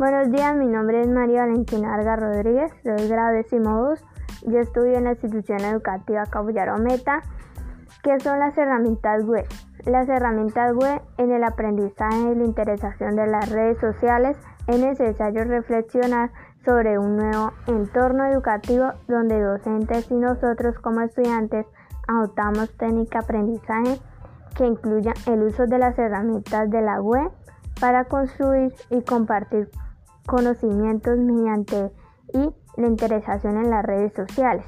Buenos días, mi nombre es María Valentina Arga Rodríguez, soy grado décimo Yo estudio en la institución educativa Cabullaro Meta. ¿Qué son las herramientas web? Las herramientas web en el aprendizaje y la interesación de las redes sociales es necesario reflexionar sobre un nuevo entorno educativo donde docentes y nosotros como estudiantes adoptamos técnica de aprendizaje que incluya el uso de las herramientas de la web para construir y compartir conocimientos mediante y la interesación en las redes sociales.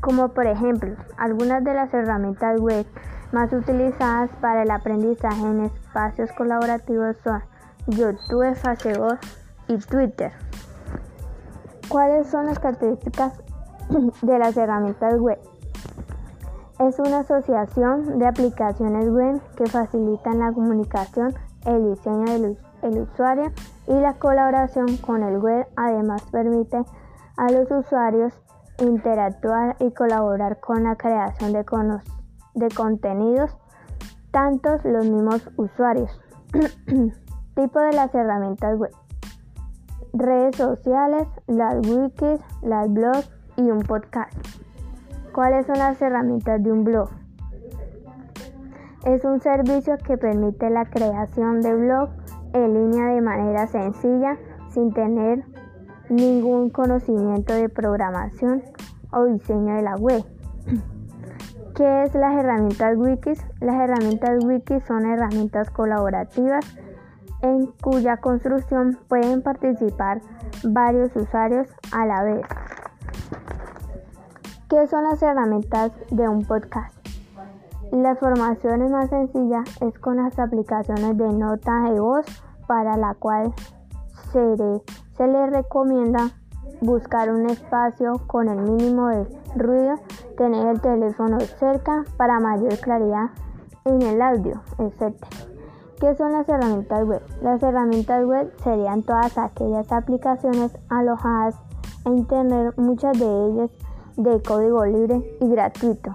Como por ejemplo, algunas de las herramientas web más utilizadas para el aprendizaje en espacios colaborativos son YouTube, Facebook y Twitter. ¿Cuáles son las características de las herramientas web? Es una asociación de aplicaciones web que facilitan la comunicación, el diseño del el usuario y la colaboración con el web además permite a los usuarios interactuar y colaborar con la creación de, de contenidos, tantos los mismos usuarios. tipo de las herramientas web. Redes sociales, las wikis, las blogs y un podcast. ¿Cuáles son las herramientas de un blog? Es un servicio que permite la creación de blogs en línea de manera sencilla sin tener ningún conocimiento de programación o diseño de la web. ¿Qué es las herramientas wikis? Las herramientas wikis son herramientas colaborativas en cuya construcción pueden participar varios usuarios a la vez. ¿Qué son las herramientas de un podcast? La formación más sencilla es con las aplicaciones de nota de voz para la cual se le, se le recomienda buscar un espacio con el mínimo de ruido, tener el teléfono cerca para mayor claridad en el audio, etc. ¿Qué son las herramientas web? Las herramientas web serían todas aquellas aplicaciones alojadas en Internet, muchas de ellas de código libre y gratuito.